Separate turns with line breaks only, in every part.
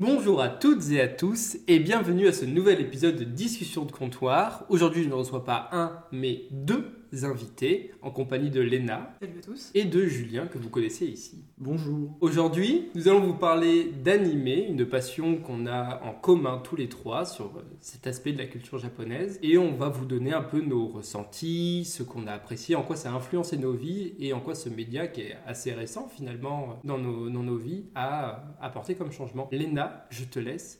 Bonjour à toutes et à tous et bienvenue à ce nouvel épisode de Discussion de comptoir. Aujourd'hui, je ne reçois pas un, mais deux invités en compagnie de Léna
Salut à tous.
et de Julien que vous connaissez ici.
Bonjour.
Aujourd'hui, nous allons vous parler d'anime, une passion qu'on a en commun tous les trois sur euh, cet aspect de la culture japonaise. Et on va vous donner un peu nos ressentis, ce qu'on a apprécié, en quoi ça a influencé nos vies et en quoi ce média qui est assez récent finalement dans nos, dans nos vies a apporté comme changement. Léna, je te laisse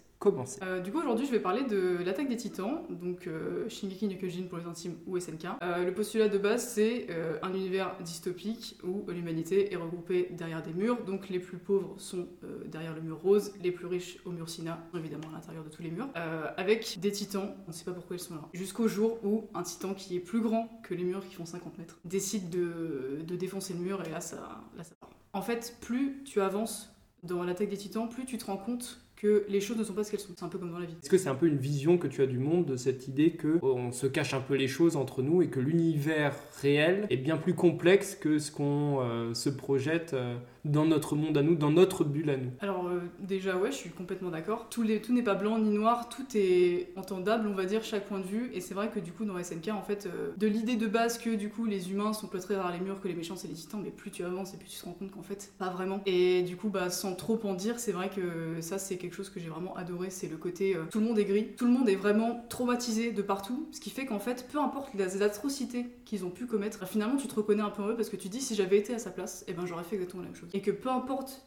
Euh, du coup, aujourd'hui, je vais parler de l'attaque des titans, donc euh, Shingeki no Kyojin pour les intimes ou SNK. Euh, le postulat de base, c'est un univers dystopique où l'humanité est regroupée derrière des murs, donc les plus pauvres sont derrière le mur rose, les plus riches au mur Sina, évidemment à l'intérieur de tous les murs, avec des titans, on ne sait pas pourquoi ils sont là, jusqu'au jour où un titan qui est plus grand que les murs qui font 50 mètres décide de, de défoncer le mur et là ça, là, ça part. En fait, plus tu avances dans l'attaque des titans, plus tu te rends compte que les choses ne sont pas ce qu'elles sont. C'est un peu comme dans la vie.
Est-ce que c'est un peu une vision que tu as du monde de cette idée que oh, on se cache un peu les choses entre nous et que l'univers réel est bien plus complexe que ce qu'on euh, se projette euh, dans notre monde à nous, dans notre bulle à nous
Alors euh, déjà ouais, je suis complètement d'accord. Tout, n'est pas blanc ni noir, tout est entendable, on va dire, chaque point de vue. Et c'est vrai que du coup dans SNK, en fait, euh, de l'idée de base que du coup les humains sont cloîtrés derrière les murs, que les méchants c'est les titans, mais plus tu avances et plus tu te rends compte qu'en fait pas vraiment. Et du coup bah sans trop en dire, c'est vrai que ça c'est quelque chose que j'ai vraiment adoré, c'est le côté euh, tout le monde est gris, tout le monde est vraiment traumatisé de partout, ce qui fait qu'en fait peu importe les atrocités qu'ils ont pu commettre, finalement tu te reconnais un peu en eux parce que tu dis si j'avais été à sa place, et ben j'aurais fait exactement la même chose. Et que peu importe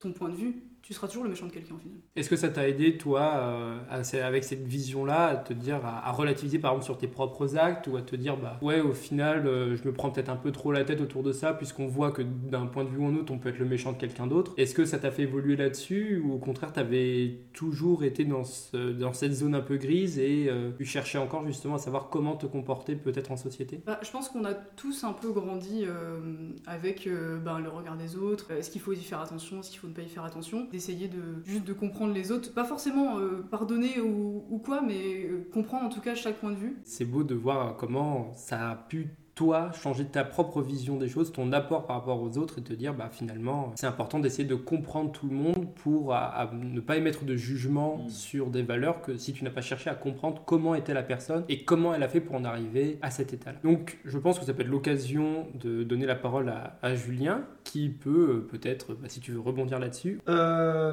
ton point de vue, tu seras toujours le méchant de quelqu'un au final.
Est-ce que ça t'a aidé, toi, euh, à- avec cette vision-là, à te dire, à, à relativiser par exemple sur tes propres actes ou à te dire, bah ouais, au final, euh, je me prends peut-être un peu trop la tête autour de ça, puisqu'on voit que d'un point de vue ou un autre, on peut être le méchant de quelqu'un d'autre. Est-ce que ça t'a fait évoluer là-dessus ou au contraire, t'avais toujours été dans, ce- dans cette zone un peu grise et euh, tu cherchais encore justement à savoir comment te comporter peut-être en société?
Bah, je pense qu'on a tous un peu grandi euh, avec ben, le regard des autres, est-ce qu'il faut y faire attention, est-ce qu'il faut ne pas y faire attention, d'essayer de juste de comprendre les autres, pas forcément euh, pardonner ou, ou quoi, mais euh, comprendre en tout cas chaque point de vue.
C'est beau de voir comment ça a pu toi changer ta propre vision des choses, ton apport par rapport aux autres et te dire bah finalement c'est important d'essayer de comprendre tout le monde pour à- à ne pas émettre de jugement
Mm.
sur des valeurs que si tu n'as pas cherché à comprendre comment était la personne et comment elle a fait pour en arriver à cet état-là. Donc je pense que ça peut être l'occasion de donner la parole à, à Julien qui peut euh, peut-être, bah, si tu veux rebondir là-dessus,
Euh,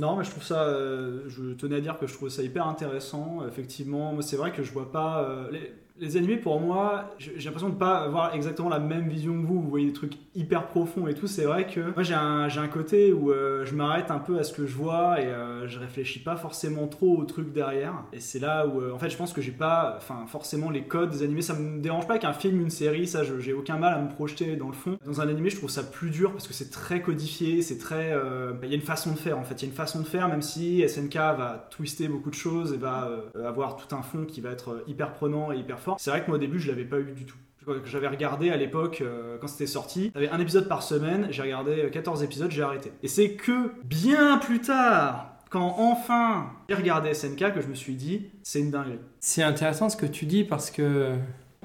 non, mais je trouve ça. euh, je tenais à dire que je trouve ça hyper intéressant. Effectivement, moi, c'est vrai que je vois pas. euh, les, les animés, pour moi, j'ai l'impression de pas avoir exactement la même vision que vous. Vous voyez des trucs hyper profonds et tout. C'est vrai que moi, j'ai un, un côté où euh, je m'arrête un peu à ce que je vois et euh, je réfléchis pas forcément trop au truc derrière. Et c'est là où, euh, en fait, je pense que j'ai pas. Enfin, forcément, les codes des animés, ça me dérange pas qu'un film, une série, ça, j'ai aucun mal à me projeter dans le fond. Dans un animé, je trouve ça plus dur parce que c'est très codifié, c'est très. euh, Il y a une façon de faire en fait. Il y a une façon de faire, même si SNK va twister beaucoup de choses et va avoir tout un fond qui va être hyper prenant et hyper fort. C'est vrai que moi au début, je l'avais pas eu du tout. J'avais regardé à l'époque euh, quand c'était sorti. T'avais un épisode par semaine, j'ai regardé euh, 14 épisodes, j'ai arrêté. Et c'est que bien plus tard, quand enfin j'ai regardé SNK, que je me suis dit, c'est une dinguerie.
C'est intéressant ce que tu dis parce que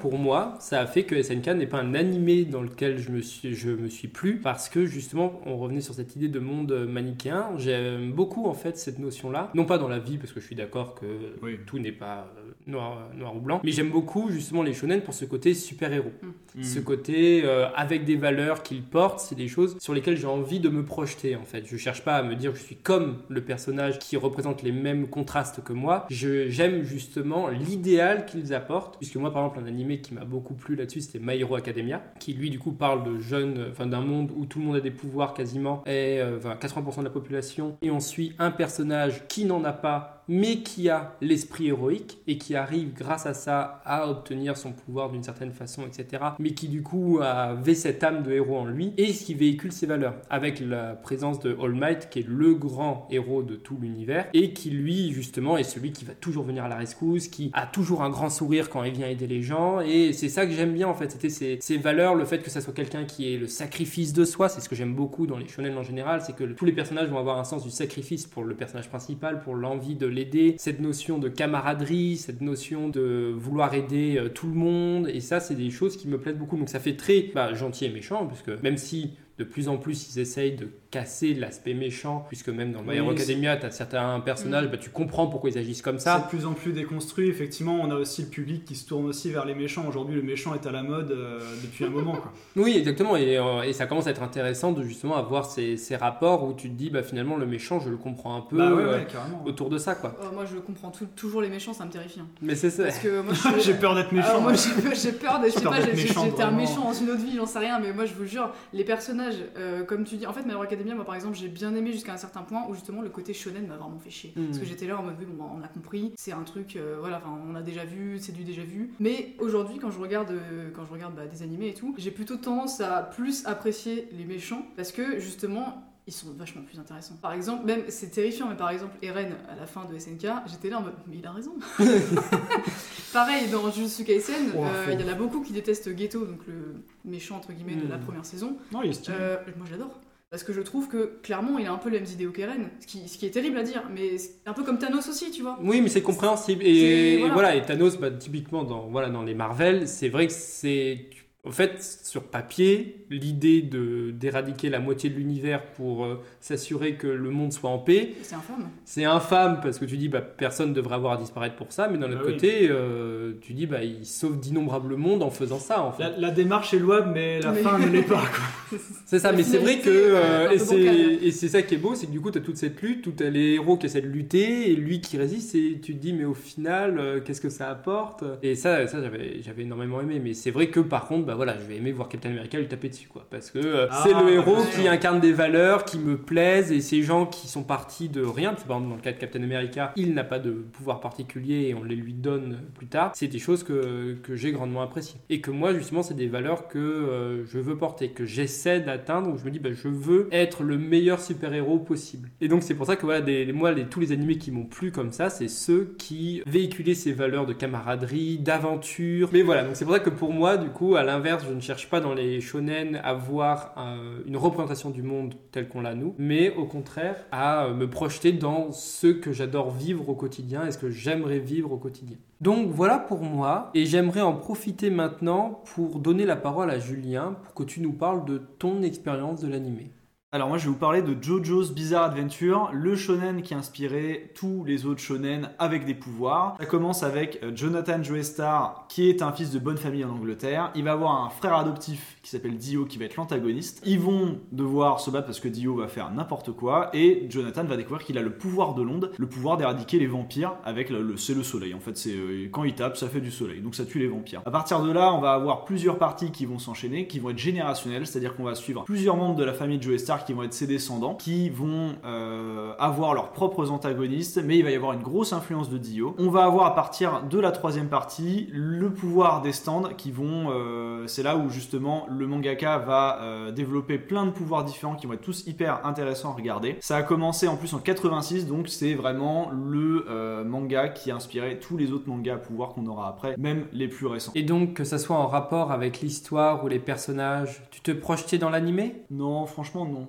pour moi, ça a fait que SNK n'est pas un animé dans lequel je me suis, je me suis plu parce que justement, on revenait sur cette idée de monde manichéen. J'aime beaucoup en fait cette notion-là, non pas dans la vie parce que je suis d'accord que
Oui.
tout n'est pas euh, noir, noir ou blanc, mais j'aime beaucoup justement les shonen pour ce côté super-héros.
Mm.
Ce côté euh, avec des valeurs qu'ils portent, c'est des choses sur lesquelles j'ai envie de me projeter en fait. Je cherche pas à me dire que je suis comme le personnage qui représente les mêmes contrastes que moi. Je j'aime justement l'idéal qu'ils apportent, puisque moi par exemple un animé qui m'a beaucoup plu là-dessus, c'était My Hero Academia, qui lui du coup parle de jeunes, euh, enfin d'un monde où tout le monde a des pouvoirs quasiment, et euh, enfin 80% de la population, et on suit un personnage qui n'en a pas mais qui a l'esprit héroïque et qui arrive grâce à ça à obtenir son pouvoir d'une certaine façon, etc. Mais qui du coup avait cette âme de héros en lui et qui véhicule ses valeurs avec la présence de All Might qui est le grand héros de tout l'univers et qui lui justement est celui qui va toujours venir à la rescousse, qui a toujours un grand sourire quand il vient aider les gens et c'est ça que j'aime bien en fait, c'était ces valeurs, le fait que ça soit quelqu'un qui est le sacrifice de soi, c'est ce que j'aime beaucoup dans les shonen en général, c'est que tous les personnages vont avoir un sens du sacrifice pour le personnage principal, pour l'envie de l'aider, cette notion de camaraderie, cette notion de vouloir aider euh, tout le monde, et ça, c'est des choses qui me plaisent beaucoup. Donc ça fait très bah, gentil et méchant, parce que même si de plus en plus ils essayent de casser l'aspect méchant, puisque même dans My Hero
Oui,
Academia, tu as certains personnages,
Mm.
bah, tu comprends pourquoi ils agissent comme
C'est
ça.
de plus en plus déconstruit. Effectivement, on a aussi le public qui se tourne aussi vers les méchants. Aujourd'hui, le méchant est à la mode euh, depuis un moment. Quoi.
Oui, exactement, et, euh, et ça commence à être intéressant de justement avoir ces, ces rapports où tu te dis, bah, finalement, le méchant, je le comprends un peu
bah ouais,
euh,
ouais,
autour de ça, quoi.
Oh, moi, je comprends tout- toujours les méchants, ça me terrifie. hein.
Mais c'est ça.
Parce que moi, je
J'ai peur d'être méchant.
Alors, moi j'ai peur- je sais pas,
d'être méchant,
j'étais un méchant dans une autre vie, j'en sais rien, mais moi je vous jure, les personnages, euh, comme tu dis, en fait, My Hero Academia, moi par exemple, j'ai bien aimé jusqu'à un certain point où justement le côté shonen m'a vraiment fait chier.
Mhm.
Parce que j'étais là en mode, oui, bon, bah, on a compris, c'est un truc, euh, voilà, enfin, on a déjà vu, c'est du déjà vu. Mais aujourd'hui, quand je regarde, euh, quand je regarde bah, des animés et tout, j'ai plutôt tendance à plus apprécier les méchants parce que justement, ils sont vachement plus intéressants. Par exemple, même c'est terrifiant, mais par exemple, Eren à la fin de SNK, j'étais là en mode, mais il a raison. Pareil, dans Jujutsu Kaisen, euh, il y en a beaucoup qui détestent Geto, donc le méchant entre guillemets de la
Mm.
première saison.
Non, il est stylé.
Euh, moi j'adore. Parce que je trouve que clairement il a un peu les mêmes idées qu'Eren, ce qui, ce qui est terrible à dire, mais c'est un peu comme Thanos aussi, tu vois.
Oui, mais c'est compréhensible. Et, et
voilà.
voilà. et Thanos, bah, typiquement dans, voilà, dans les Marvel, c'est vrai que c'est. En fait, sur papier, l'idée de d'éradiquer la moitié de l'univers pour euh, s'assurer que le monde soit en paix,
C'est infâme.
c'est infâme parce que tu dis bah, personne devrait avoir à disparaître pour ça, mais d'un autre
Bah oui.
côté, euh, tu dis bah, il sauve d'innombrables mondes en faisant ça. En fait.
La, la démarche est louable, mais la
Mais-
fin ne l'est pas. Quoi.
C'est ça,
La
mais c'est vrai que. euh,
un
et c'est-
bancale.
et c'est ça qui est beau, c'est que du coup, tu as toute cette lutte, tout les héros qui essaient de lutter, et lui qui résiste, et tu te dis, mais au final, euh, qu'est-ce que ça apporte? Et ça, ça j'avais j'avais énormément aimé. Mais c'est vrai que par contre, bah voilà, je vais aimer voir Captain America lui taper dessus, quoi. Parce que euh,
Ah,
c'est le héros qui incarne des valeurs qui me plaisent, et ces gens qui sont partis de rien, parce que par exemple, dans le cas de Captain America, il n'a pas de pouvoir particulier, et on les lui donne plus tard, c'est des choses que, que j'ai grandement appréciées. Et que moi, justement, c'est des valeurs que euh, je veux porter, que j'essaie d'atteindre, où je me dis, bah, je veux être le meilleur super-héros possible. Et donc, c'est pour ça que voilà, des, moi, les, tous les animés qui m'ont plu comme ça, c'est ceux qui véhiculaient ces valeurs de camaraderie, d'aventure. Mais voilà, donc c'est pour ça que pour moi, du coup, à l'inverse, je ne cherche pas dans les shonen à voir euh, une représentation du monde tel qu'on l'a nous, mais au contraire à euh, me projeter dans ce que j'adore vivre au quotidien et ce que j'aimerais vivre au quotidien. Donc voilà pour moi, et j'aimerais en profiter maintenant pour donner la parole à Julien pour que tu nous parles de ton expérience de l'animé.
Alors moi je vais vous parler de JoJo's Bizarre Adventure, le shonen qui a inspiré tous les autres shonen avec des pouvoirs. Ça commence avec euh, Jonathan Joestar qui est un fils de bonne famille en Angleterre. Il va avoir un frère adoptif qui s'appelle Dio qui va être l'antagoniste. Ils vont devoir se battre parce que Dio va faire n'importe quoi et Jonathan va découvrir qu'il a le pouvoir de l'onde, le pouvoir d'éradiquer les vampires avec le, soleil en fait, c'est euh, quand il tape ça fait du soleil donc ça tue les vampires. À partir de là, on va avoir plusieurs parties qui vont s'enchaîner, qui vont être générationnelles, c'est-à-dire qu'on va suivre plusieurs membres de la famille Joestar qui vont être ses descendants, qui vont euh, avoir leurs propres antagonistes, mais il va y avoir une grosse influence de Dio. On va avoir à partir de la troisième partie le pouvoir des stands qui vont, euh, c'est là où justement le mangaka va euh, développer plein de pouvoirs différents qui vont être tous hyper intéressants à regarder. Ça a commencé en plus en 86, donc c'est vraiment le manga qui a inspiré tous les autres mangas à pouvoir qu'on aura après, même les plus récents.
Et donc que ça soit en rapport avec l'histoire ou les personnages, tu te projetais dans l'animé?
Non, franchement non.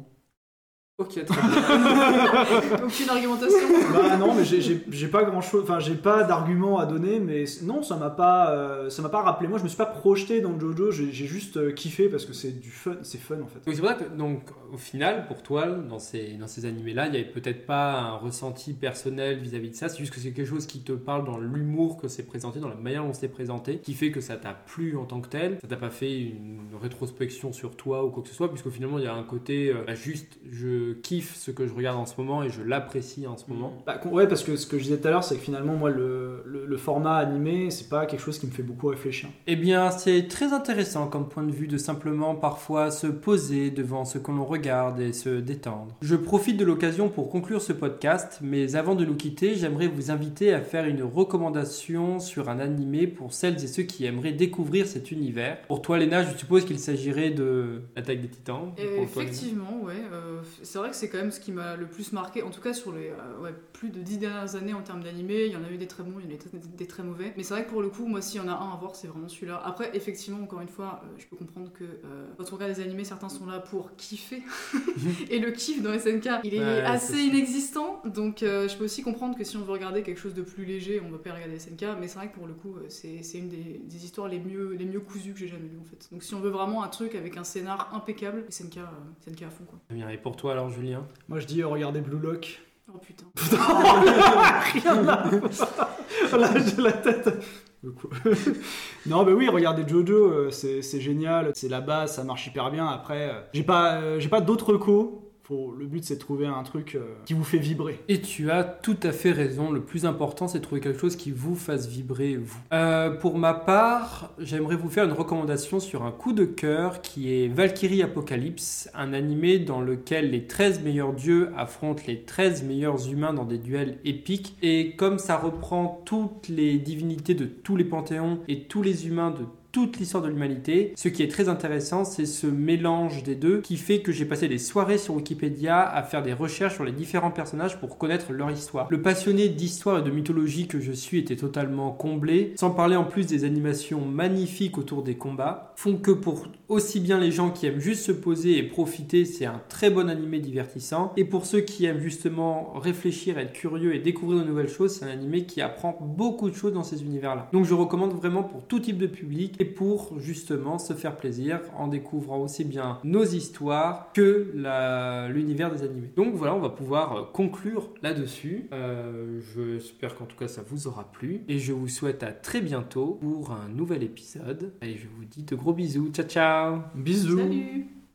Ok, très bien.
Aucune argumentation.
bah non, mais j'ai- pas grand chose, enfin j'ai pas d'argument à donner, mais non, ça m'a pas, euh, ça m'a pas rappelé. Moi, je me suis pas projeté dans Jojo, j'ai juste euh, kiffé parce que c'est du fun, c'est fun en fait.
Donc c'est pour ça que, donc, au final, pour toi, dans ces, dans ces animés-là, il n'y avait peut-être pas un ressenti personnel vis-à-vis de ça, c'est juste que c'est quelque chose qui te parle dans l'humour que c'est présenté, dans la manière dont c'est présenté, qui fait que ça t'a plu en tant que tel, ça t'a pas fait une rétrospection sur toi ou quoi que ce soit, puisqu'au finalement, il y a un côté, euh, bah, juste, je kiffe ce que je regarde en ce moment et je l'apprécie en ce moment.
Bah, ouais, parce que ce que je disais tout à l'heure, c'est que finalement, moi, le, le- le format animé, c'est pas quelque chose qui me fait beaucoup réfléchir.
Eh bien, c'est très intéressant comme point de vue de simplement parfois se poser devant ce que l'on regarde et se détendre. Je profite de l'occasion pour conclure ce podcast, mais avant de nous quitter, j'aimerais vous inviter à faire une recommandation sur un animé pour celles et ceux qui aimeraient découvrir cet univers. Pour toi, Léna, je suppose qu'il s'agirait de L'attaque des titans. Léna.
effectivement, ouais. euh, ça c'est vrai que c'est quand même ce qui m'a le plus marqué, en tout cas sur les euh, ouais, plus de dix dernières années en termes d'animé. Il y en a eu des très bons, il y en a eu des, des très mauvais. Mais c'est vrai que pour le coup, moi, s'il y en a un à voir, c'est vraiment celui-là. Après, effectivement, encore une fois, euh, je peux comprendre que euh, quand on regarde des animés, certains sont là pour kiffer. Et le kiff dans SNK, il est
Ouais,
assez inexistant. Donc euh, je peux aussi comprendre que si on veut regarder quelque chose de plus léger, on va pas regarder SNK. Mais c'est vrai que pour le coup, euh, c'est une des, des histoires les mieux, les mieux cousues que j'ai jamais lues en fait. Donc si on veut vraiment un truc avec un scénar impeccable, SNK, euh, SNK à fond quoi.
Et pour toi alors, Julien
Moi je dis euh, regardez Blue Lock.
Oh putain.
Rien à voir. Là, j'ai la tête. Non, bah oui, regardez Jojo, euh, c'est génial, c'est la base, ça marche hyper bien. Après, euh, j'ai pas, j'ai pas d'autres recos. Le but, c'est de trouver un truc euh, qui vous fait vibrer.
Et tu as tout à fait raison. Le plus important, c'est de trouver quelque chose qui vous fasse vibrer, vous. Euh, pour ma part, j'aimerais vous faire une recommandation sur un coup de cœur qui est Valkyrie Apocalypse, un animé dans lequel les 13 meilleurs dieux affrontent les 13 meilleurs humains dans des duels épiques. Et comme ça reprend toutes les divinités de tous les panthéons et tous les humains de toute l'histoire de l'humanité. Ce qui est très intéressant, c'est ce mélange des deux qui fait que j'ai passé des soirées sur Wikipédia à faire des recherches sur les différents personnages pour connaître leur histoire. Le passionné d'histoire et de mythologie que je suis était totalement comblé, sans parler en plus des animations magnifiques autour des combats, font que pour aussi bien les gens qui aiment juste se poser et profiter, c'est un très bon animé divertissant, et pour ceux qui aiment justement réfléchir, être curieux et découvrir de nouvelles choses, c'est un animé qui apprend beaucoup de choses dans ces univers-là. Donc je recommande vraiment pour tout type de public et pour justement se faire plaisir en découvrant aussi bien nos histoires que l'univers des animés. Donc voilà, on va pouvoir euh, conclure là-dessus. Euh, J'espère qu'en tout cas ça vous aura plu et je vous souhaite à très bientôt pour un nouvel épisode. Et je vous dis de gros bisous. Ciao ciao
Bisous.
Salut